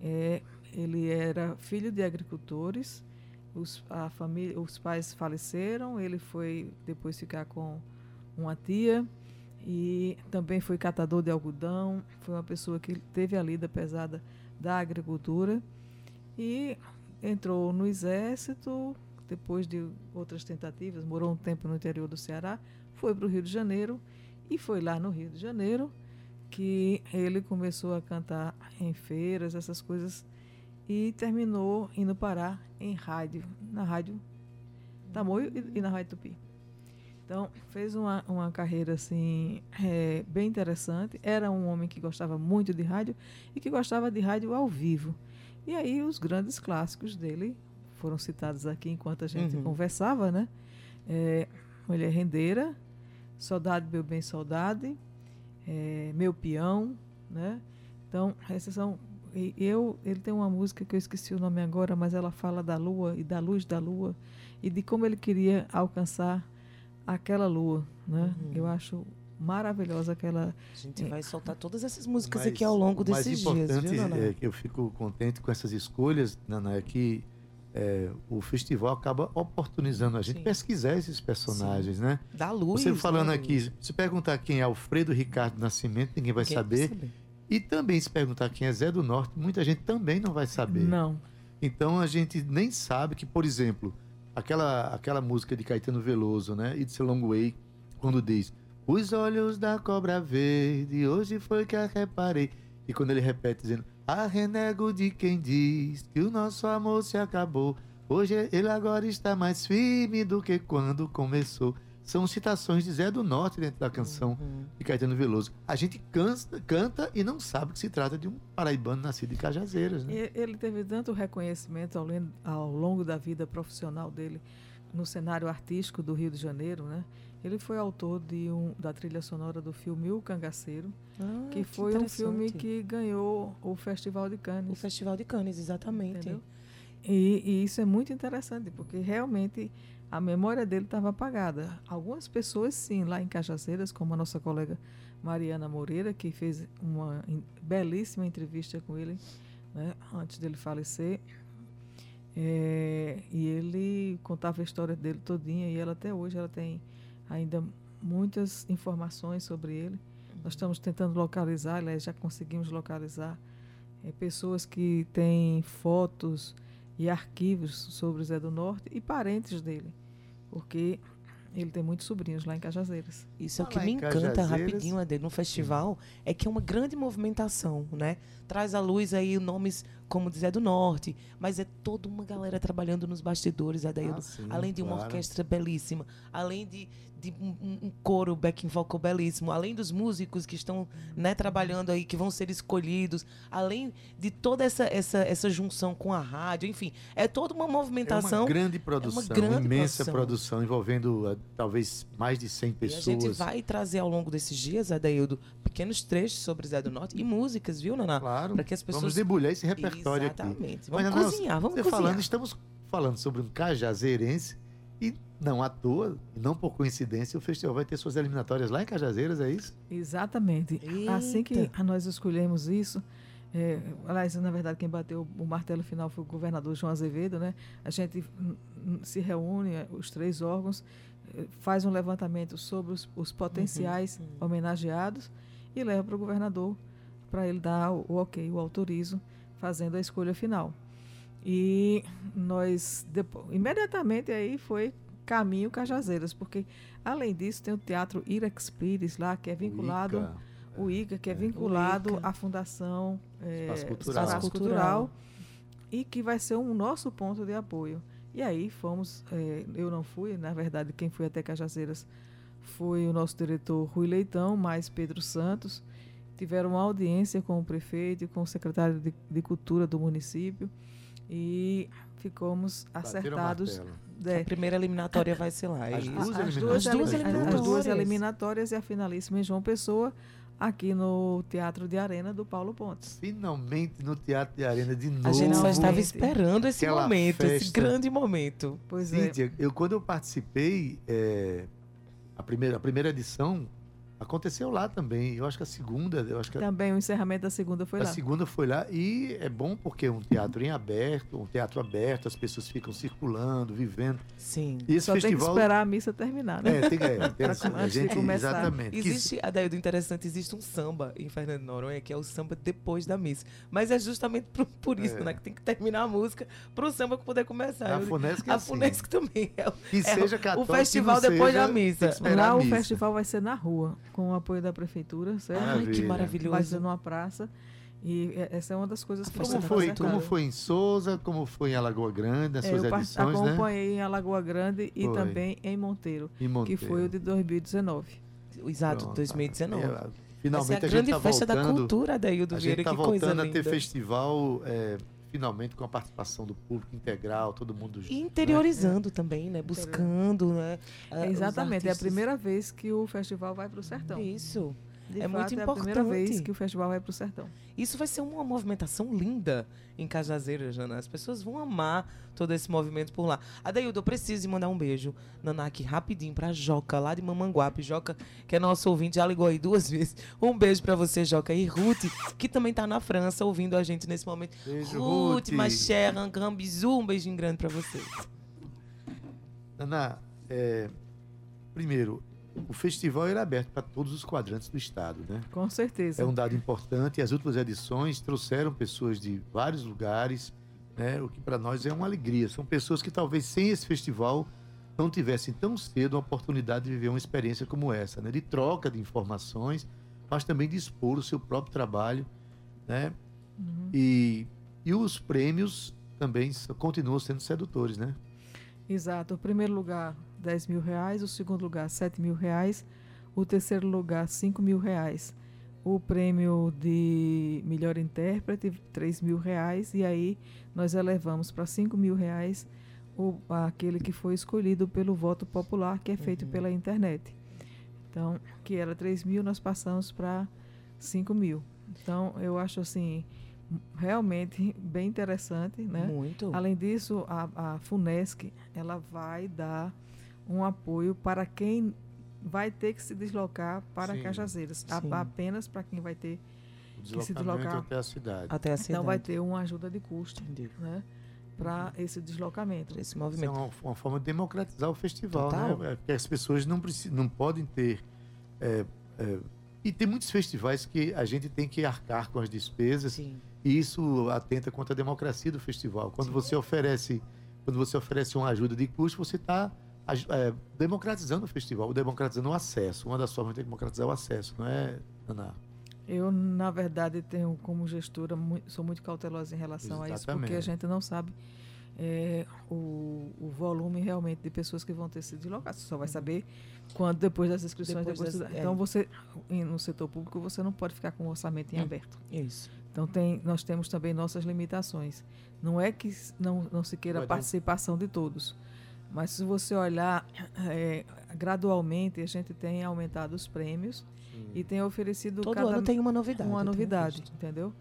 eh, ele era filho de agricultores, os, a família, os pais faleceram, ele foi depois ficar com uma tia e também foi catador de algodão, foi uma pessoa que teve a lida pesada da agricultura e entrou no exército depois de outras tentativas, morou um tempo no interior do Ceará, foi para o Rio de Janeiro e foi lá no Rio de Janeiro que ele começou a cantar em feiras, essas coisas, e terminou indo parar em rádio, na rádio Tamoio e, e na rádio Tupi. Então, fez uma, uma carreira assim é, bem interessante. Era um homem que gostava muito de rádio e que gostava de rádio ao vivo. E aí os grandes clássicos dele foram citados aqui enquanto a gente Uhum. conversava, né? É, Mulher Rendeira, Saudade, Meu Bem, Saudade, é, Meu Peão, né? Então, essas são... Eu, ele tem uma música que eu esqueci o nome agora, mas ela fala da lua e da luz da lua e de como ele queria alcançar aquela lua, né? Uhum. Eu acho maravilhosa aquela... A gente vai soltar todas essas músicas Mas aqui ao longo desses dias, importante viu, Naná? é que eu fico contente com essas escolhas, Nana, é que é, o festival acaba oportunizando a gente Sim. pesquisar esses personagens, né? Da luz. Você falando né, aqui, se perguntar quem é Alfredo Ricardo Nascimento, ninguém vai saber. saber? E também se perguntar quem é Zé do Norte, muita gente também não vai saber. Não. Então a gente nem sabe que, por exemplo, aquela, aquela música de Caetano Veloso, né? It's a Long Way, quando diz Os olhos da cobra verde, hoje foi que a reparei. E quando ele repete dizendo A renego de quem diz que o nosso amor se acabou. Hoje ele agora está mais firme do que quando começou. São citações de Zé do Norte dentro da canção Uhum. de Caetano Veloso. A gente canta, canta e não sabe que se trata de um paraibano nascido em Cajazeiras, né? Ele teve tanto reconhecimento ao, ao longo da vida profissional dele no cenário artístico do Rio de Janeiro, né? Ele foi autor de um, da trilha sonora do filme O Cangaceiro, Ah, que foi um filme que ganhou o Festival de O Cannes. Festival de Cannes, exatamente. Entendeu? E, e isso é muito interessante, porque realmente a memória dele estava apagada. Algumas pessoas, sim, lá em Cajazeiras, como a nossa colega Mariana Moreira, que fez uma belíssima entrevista com ele né, antes dele falecer. É, e ele contava a história dele todinha, e ela até hoje ela tem ainda muitas informações sobre ele. Nós estamos tentando localizar, aliás, já conseguimos localizar eh, pessoas que têm fotos e arquivos sobre o Zé do Norte e parentes dele, porque ele tem muitos sobrinhos lá em Cajazeiras. Isso é o que Falar me encanta rapidinho, Ade, no festival, é que é uma grande movimentação, né? Traz à luz aí nomes como Zé do Norte, mas é toda uma galera trabalhando nos bastidores, Adaildo. Ah, sim, além de uma claro. orquestra belíssima, além de, de um, um- coro backing vocal belíssimo, além dos músicos que estão né, trabalhando aí, que vão ser escolhidos, além de toda essa, essa, essa junção com a rádio, enfim, é toda uma É movimentação. uma grande produção, grande imensa produção. produção, envolvendo ah, talvez mais de 100 E a pessoas. gente vai trazer ao longo desses dias, Adaildo, pequenos trechos sobre Zé do Norte e músicas, viu, Naná? Claro. Para que as pessoas. Vamos debulhar esse repertório aqui. Exatamente. Mas, Vamos Naná, cozinhar, vamos você cozinhar. falando, estamos falando sobre um cajazeirense e não à toa, e não por coincidência, o festival vai ter suas eliminatórias lá em Cajazeiras, é isso? Exatamente. Assim que Eita. nós escolhemos isso, é, aliás, na verdade, quem bateu o martelo final foi o governador João Azevedo, né? A gente se reúne, eh, os três órgãos, eh, faz um levantamento sobre os, os potenciais homenageados e leva para o governador para ele dar o, o ok, o autorizo, fazendo a escolha final. E nós, depo- imediatamente aí foi caminho Cajazeiras, porque além disso tem o Teatro Irax Pires lá, que é vinculado Ica. o ICA, que é vinculado ICA. à Fundação eh, Espaço Cultural. Espaço Cultural. E que vai ser um nosso ponto de apoio. E aí fomos, eh, eu não fui, na verdade quem foi até Cajazeiras foi o nosso diretor Rui Leitão, mais Pedro Santos. Tiveram uma audiência com o prefeito e com o secretário de, de Cultura do município e ficamos Bateram acertados. é, A primeira eliminatória vai ser lá. é As duas as eliminatórias. duas, As duas eli- as duas eliminatórias. eliminatórias e a finalíssima em João Pessoa, aqui no Teatro de Arena do Paulo Pontes. Finalmente no Teatro de Arena de novo. A gente só estava esperando esse Aquela momento, esse festa. grande momento. Pois é. Cíntia, eu quando eu participei, é, a, primeira, a primeira edição aconteceu lá também. Eu acho que a segunda, eu acho que a, Também o encerramento da segunda foi a lá. segunda foi lá e é bom porque é um teatro em aberto, um teatro aberto, as pessoas ficam circulando, vivendo. Sim. E esse Só tem que festival esperar a missa terminar, né? É, tem, é, tem, a gente começar. exatamente. que- Existe, Adaildo, interessante, existe um samba em Fernando Noronha, que é o samba depois da missa. Mas é justamente por, por isso, É. né? Que tem que terminar a música para o samba poder começar. a Eu- Funesc é a assim, Funesc também é, o- que é seja o católico, festival que não depois seja, da missa. que Lá a o missa. festival vai ser na rua, com o apoio da prefeitura, certo? Ai, que maravilhoso. Ser numa praça. E é- essa é uma das coisas A que Como tá foi, como foi em Souza, como foi em Alagoa Grande, nas É, suas eu edições, né? acompanhei em Alagoa Grande e Foi. também em Monteiro, Em que Monteiro. foi o de 2019. Exato, Pronto. 2019. É, Finalmente ser a a, gente grande tá festa da voltando, cultura, Adaildo a Vieira. gente tá que coisa voltando a ter festival é, finalmente com a participação do público integral, todo mundo junto. E né? interiorizando também, né? Buscando, né? ah, Exatamente, é a primeira vez que o festival vai para o sertão. Isso. De É fato, muito É a primeira vez importante. que o festival vai para o sertão. Isso vai ser uma movimentação linda em Cajazeiras, Jana. As pessoas vão amar todo esse movimento por lá. Adaildo, eu preciso de mandar um beijo, Naná, aqui rapidinho pra Joca, lá de Mamanguape. Joca, que é nosso ouvinte, já ligou aí duas vezes. Um beijo pra você, Joca. E Ruth, que também tá na França ouvindo a gente nesse momento. Beijo, Ruth, Ruth. ma chère, un grand bisou, um beijinho grande pra você. Naná, é, primeiro, o festival era aberto para todos os quadrantes do estado, né? Com certeza. É um dado importante. As últimas edições trouxeram pessoas de vários lugares, né? o que para nós é uma alegria. São pessoas que talvez sem esse festival não tivessem tão cedo a oportunidade de viver uma experiência como essa, né? de troca de informações, mas também de expor o seu próprio trabalho. Né? Uhum. E, e os prêmios também continuam sendo sedutores. Né? Exato. O primeiro lugar, 10 mil reais. O segundo lugar, 7 mil reais. O terceiro lugar, 5 mil reais. O prêmio de melhor intérprete, 3 mil reais. E aí nós elevamos para 5 mil reais o, aquele que foi escolhido pelo voto popular, que é feito Uhum. pela internet. Então, que era 3 mil, nós passamos para 5 mil. Então, eu acho assim, realmente bem interessante, né? Muito. Além disso, a, a FUNESC ela vai dar um apoio para quem vai ter que se deslocar para Sim, Cajazeiras. A- sim. apenas para quem vai ter. O se deslocar. até a cidade. Até a cidade. Então vai ter uma ajuda de custo Entendi. né, para esse deslocamento. Esse Isso é movimento. uma, uma forma de democratizar o festival, Total. né? É, Porque as pessoas não, precis- não podem ter é, é, E tem muitos festivais que a gente tem que arcar com as despesas Sim. e isso atenta contra a democracia do festival. Quando você oferece, quando você oferece uma ajuda de custo, você está democratizando o festival, democratizando o acesso. Uma das formas de democratizar o acesso, não é, Ana? Eu, na verdade, tenho como gestora, sou muito cautelosa em relação a isso, porque Exatamente. a gente não sabe é, o, o volume realmente de pessoas que vão ter sido deslocadas. Você só vai saber quando, depois das inscrições. Depois depois das- da- é. Então, você, em- no setor público, você não pode ficar com o orçamento em Hum. aberto. Isso. Então, tem, nós temos também nossas limitações. Não é que não, não se queira um- participação de todos, mas se você olhar é, gradualmente, a gente tem aumentado os prêmios e tem oferecido Todo cada ano tem uma novidade. uma novidade, visto. entendeu?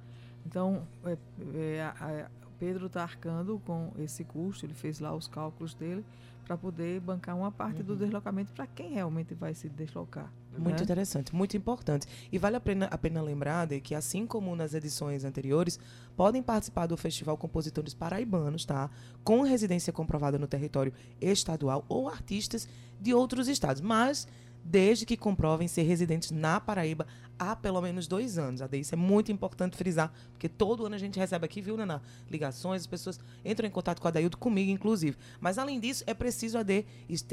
Então, é, é, a- a- o Pedro está arcando com esse custo, ele fez lá os cálculos dele para poder bancar uma parte do deslocamento para quem realmente vai se deslocar. Muito né? interessante, muito importante. E vale a pena, a pena lembrar de que, assim como nas edições anteriores, podem participar do festival compositores paraibanos, tá? Com residência comprovada no território estadual ou artistas de outros estados, mas desde que comprovem ser residentes na Paraíba há pelo menos dois anos. Ade, Isso é muito importante frisar, porque todo ano a gente recebe aqui, viu, Naná? Ligações, as pessoas entram em contato com a Daildo, comigo, inclusive. Mas, além disso, é preciso, AD,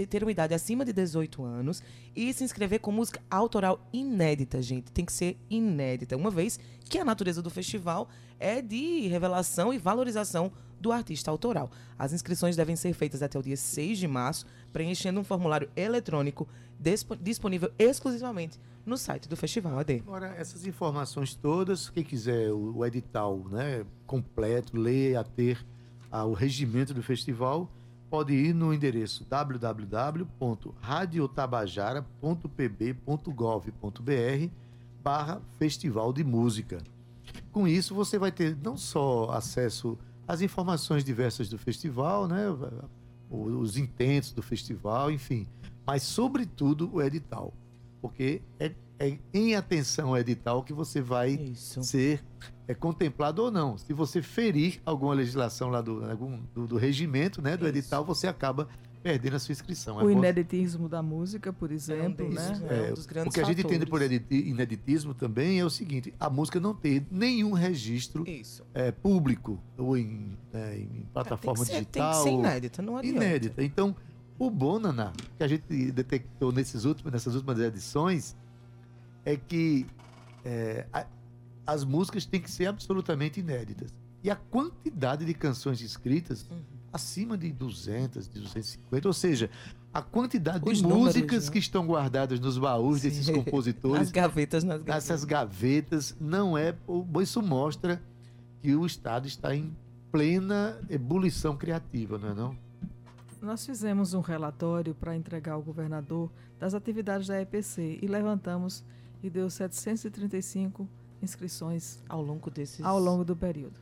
ter uma idade acima de 18 anos e se inscrever com música autoral inédita, gente. Tem que ser inédita, uma vez que a natureza do festival é de revelação e valorização do artista autoral. As inscrições devem ser feitas até o dia 6 de março, preenchendo um formulário eletrônico disponível exclusivamente no site do festival AD. Agora, essas informações todas, quem quiser o, o edital né, completo, ler a ter ah, o regimento do festival, pode ir no endereço www.radiotabajara.pb.gov.br barra Festival de Música. Com isso, você vai ter não só acesso às informações diversas do festival, né, os intentos do festival, enfim, mas, sobretudo, o edital. Porque é, é em atenção ao edital que você vai Isso. ser é, contemplado ou não. Se você ferir alguma legislação lá do, algum- do, do regimento né, do Isso. edital, você acaba perdendo a sua inscrição. É O bom- ineditismo da música, por É um exemplo, né? né? um dos grandes o que a gente entende por fatores. editi- ineditismo também é o seguinte: a música não ter nenhum registro é, público ou em, é, em plataforma tem que ser, digital. Tem que ser inédita, não adianta. inédita. Então, o bom, Naná, que a gente detectou nesses últimos, nessas últimas edições, é que é, a- as músicas têm que ser absolutamente inéditas. E a quantidade de canções escritas, Uhum. acima de 200, de 250, ou seja, a quantidade Os de números, músicas né? que estão guardadas nos baús desses Sim. compositores, Nas gavetas, nas gavetas. nessas gavetas, não é. Isso mostra que o Estado está em plena ebulição criativa, não é não? Nós fizemos um relatório para entregar ao governador das atividades da EPC e levantamos e deu 735 inscrições Ao longo desses... ao longo do período.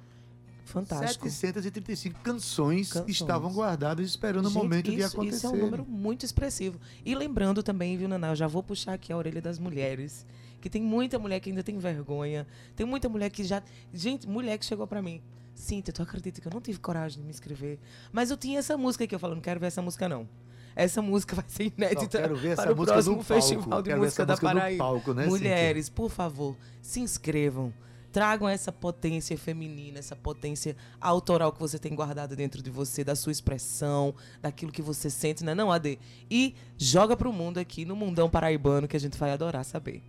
Fantástico. 735 canções, Canções. estavam guardadas esperando o Gente, momento de isso, acontecer. Isso é um número muito expressivo. E lembrando também, viu, Naná, eu já vou puxar aqui a orelha das mulheres. Que tem muita mulher que ainda tem vergonha. Tem muita mulher que já. Gente, mulher que chegou pra mim. Cíntia, tu acredita que eu não tive coragem de me inscrever? Mas eu tinha essa música aqui. Eu falo, não quero ver essa música, não. Essa música vai ser inédita quero ver essa para o música próximo palco. Festival de Quero Música essa da música Paraíba. palco, né, Mulheres, por favor, se inscrevam. Tragam essa potência feminina, essa potência autoral que você tem guardada dentro de você, da sua expressão, daquilo que você sente, né? Não, AD. E joga pro mundo aqui, no mundão paraibano, que a gente vai adorar saber.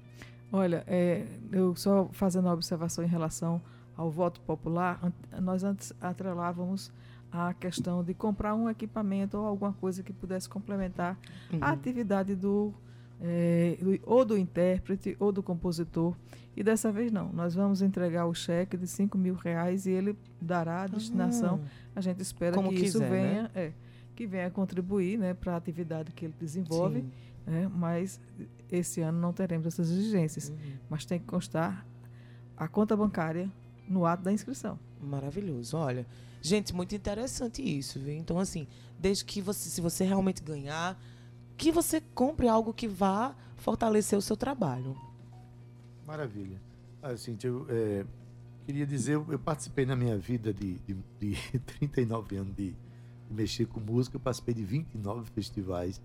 Olha, é, eu só fazendo uma observação em relação ao voto popular, nós antes atrelávamos a questão de comprar um equipamento ou alguma coisa que pudesse complementar Uhum. a atividade do, é, do- ou do intérprete ou do compositor. E dessa vez não. Nós vamos entregar o cheque de 5 mil reais e ele dará a destinação. A gente espera Como que isso quiser, né? venha, é, que venha contribuir né, para a atividade que ele desenvolve. Né, mas esse ano não teremos essas exigências. Uhum. Mas tem que constar a conta bancária no ato da inscrição. Maravilhoso. Olha, gente, muito interessante isso, viu? Então, assim, desde que você, se você realmente ganhar, que você compre algo que vá fortalecer o seu trabalho. Maravilha. Assim, eu é, queria dizer, eu, eu participei na minha vida de, de, de 39 anos de, de mexer com música, eu participei de 29 festivais.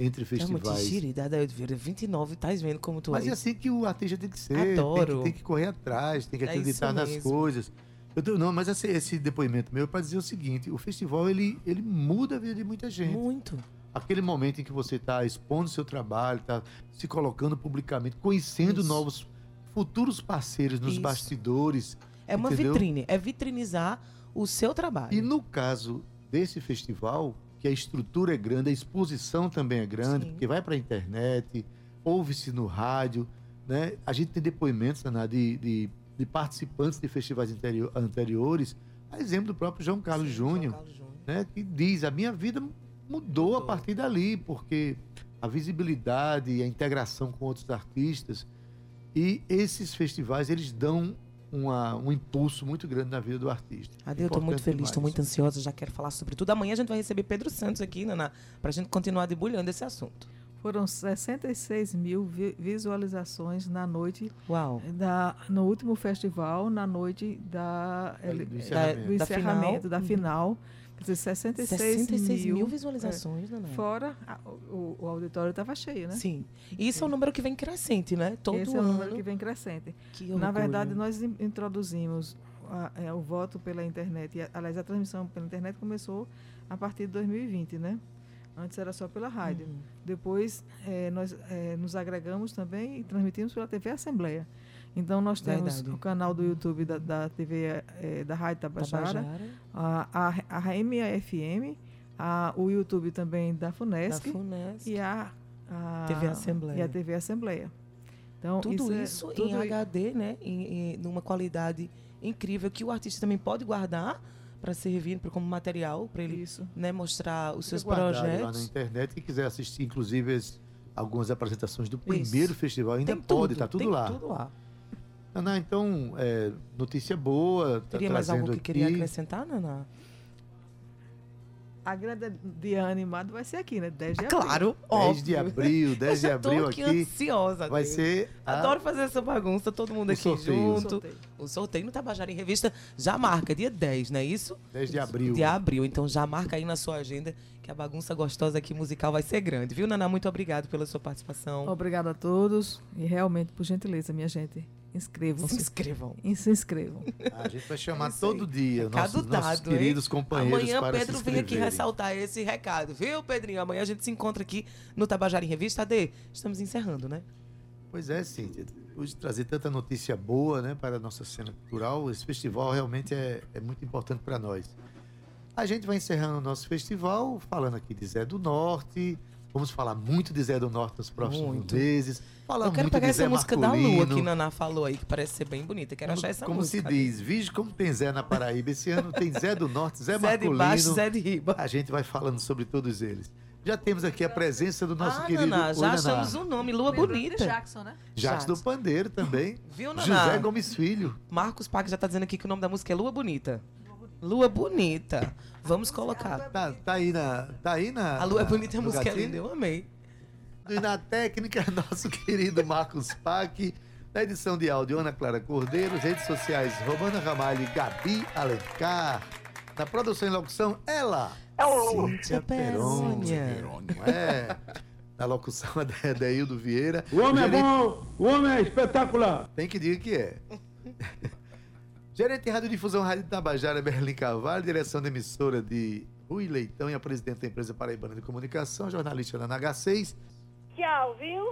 Entre É muito festivais. gira, idade Adaildo Vieira, 29, tá vendo como tu Mas é é? assim que o artista tem que ser. Tem Adoro. que, tem que correr atrás, tem que É acreditar isso nas mesmo. coisas. Eu tô- não, mas esse, esse depoimento meu é para dizer o seguinte: o festival ele, ele muda a vida de muita gente. Muito. Aquele momento em que você está expondo seu trabalho, está se colocando publicamente, conhecendo Isso. novos futuros parceiros nos Isso. bastidores. É uma Entendeu? vitrine, é vitrinizar o seu trabalho. E no caso desse festival, que a estrutura é grande, a exposição também é grande, Sim. porque vai para a internet, ouve-se no rádio, né? A gente tem depoimentos, Naná, de, de, de participantes de festivais anterio- anteriores, a exemplo do próprio João Carlos Sim, Júnior, João Carlos Júnior. né? Que diz, a minha vida mudou, a Mudou. partir dali, porque a visibilidade e a integração com outros artistas e esses festivais, eles dão uma- um impulso muito grande na vida do artista. Ade, eu tô muito feliz, demais. muito ansiosa, já quero falar sobre tudo. Amanhã a gente vai receber Pedro Santos aqui, Naná, pra gente continuar debulhando esse assunto. Foram 66 mil vi- visualizações na noite Uau. da, no último festival, na noite da, Do encerramento. do Da encerramento, final. da Uhum. final. Dizer, 66, 66 mil, mil visualizações, Naná. Fora, a- o, o auditório estava cheio, né? Sim. E isso é um número que vem crescente, né? Todo Esse é o ano. número que vem crescente. Que Na verdade, nós in- introduzimos a- é, o voto pela internet. E, aliás, a transmissão pela internet começou a partir de 2020, né? Antes era só pela rádio. Uhum. Depois, eh, nós eh, nos agregamos também e transmitimos pela TV Assembleia. Então, nós temos Verdade. o canal do YouTube da, da TV eh, da Rádio Tabajara, Tabajara, a, a, a MAFM, a, o YouTube também da da FUNESC FUNESC. e a, a TV Assembleia. E a TV Assembleia. Então, Tudo é- isso, tudo em HD, né? Em, em- numa qualidade incrível que o artista também pode guardar para servir pra- como material para ele Isso. né, mostrar os seus guardado Lá na projetos. internet, quem quiser assistir, inclusive, as- algumas apresentações do Isso. primeiro festival, ainda Tem pode, tudo, tá tudo tem lá. tudo lá. Naná, então, é, notícia boa. Tá Teria mais trazendo algo que queria aqui. acrescentar, Naná? A grande dia animado vai ser aqui, né? 10 de abril. Claro, 10 óbvio. de abril, 10 de abril aqui aqui. ansiosa. Vai Deus. ser a- Adoro fazer essa bagunça, todo mundo O aqui sorteio. junto. Sorteio. O sorteio no Tabajara em Revista já marca, dia 10, não é isso? 10 de abril. De abril, então já marca aí na sua agenda que a bagunça gostosa aqui musical vai ser grande, viu, Naná? Muito obrigado pela sua participação. Obrigada a todos e realmente, por gentileza, minha gente, Se inscrevam-se. inscrevam. E se inscrevam. A gente vai chamar É todo dia Recado nossos, nossos dado, hein? queridos companheiros Amanhã para Pedro se vem aqui ressaltar esse recado, viu, Pedrinho? Amanhã a gente se encontra aqui no Tabajara em Revista. Ade, estamos encerrando, né? Pois é, Cíntia. Depois de trazer tanta notícia boa né, para a nossa cena cultural, esse festival realmente é, é muito importante para nós. A gente vai encerrando o nosso festival falando aqui de Zé do Norte. Vamos falar muito de Zé do Norte nos próximos Muito. meses. Falar Eu quero muito pegar de essa Zé música da. Lua que Naná falou aí, que parece ser bem bonita. Quero achar essa como música. se diz, vige como tem Zé na Paraíba. Esse ano tem Zé do Norte, Zé, Zé de Marcolino. baixo, Zé de riba. A gente vai falando sobre todos eles. Já temos aqui a presença do nosso ah, querido Naná, Oi, já Naná. achamos um nome, Lua Bonita. Jackson, né? Jacques do Jacques. Pandeiro também. Viu, Naná? José Gomes Filho. Marcos Pac já tá dizendo aqui que o nome da música é Lua Bonita. Lua Bonita. Vamos colocar. Tá, tá aí na. Tá aí na. A Lua é na- bonita, a música é linda, eu amei. E na técnica, nosso querido Marcos Pac. Na edição de áudio, Ana Clara Cordeiro. Redes sociais, Romana Ramalho e Gabi Alencar. Na produção e locução, ela. É o Cíntia Perônia. É. Na locução, Adeildo Vieira. O homem é Gerente- bom, o homem é espetacular. Tem que dizer que é. Gerente de Radiodifusão Rádio Tabajara, Berlim Carvalho, direção da emissora de Rui Leitão e a presidente da empresa Paraibana de Comunicação, jornalista da NH6. Tchau, viu?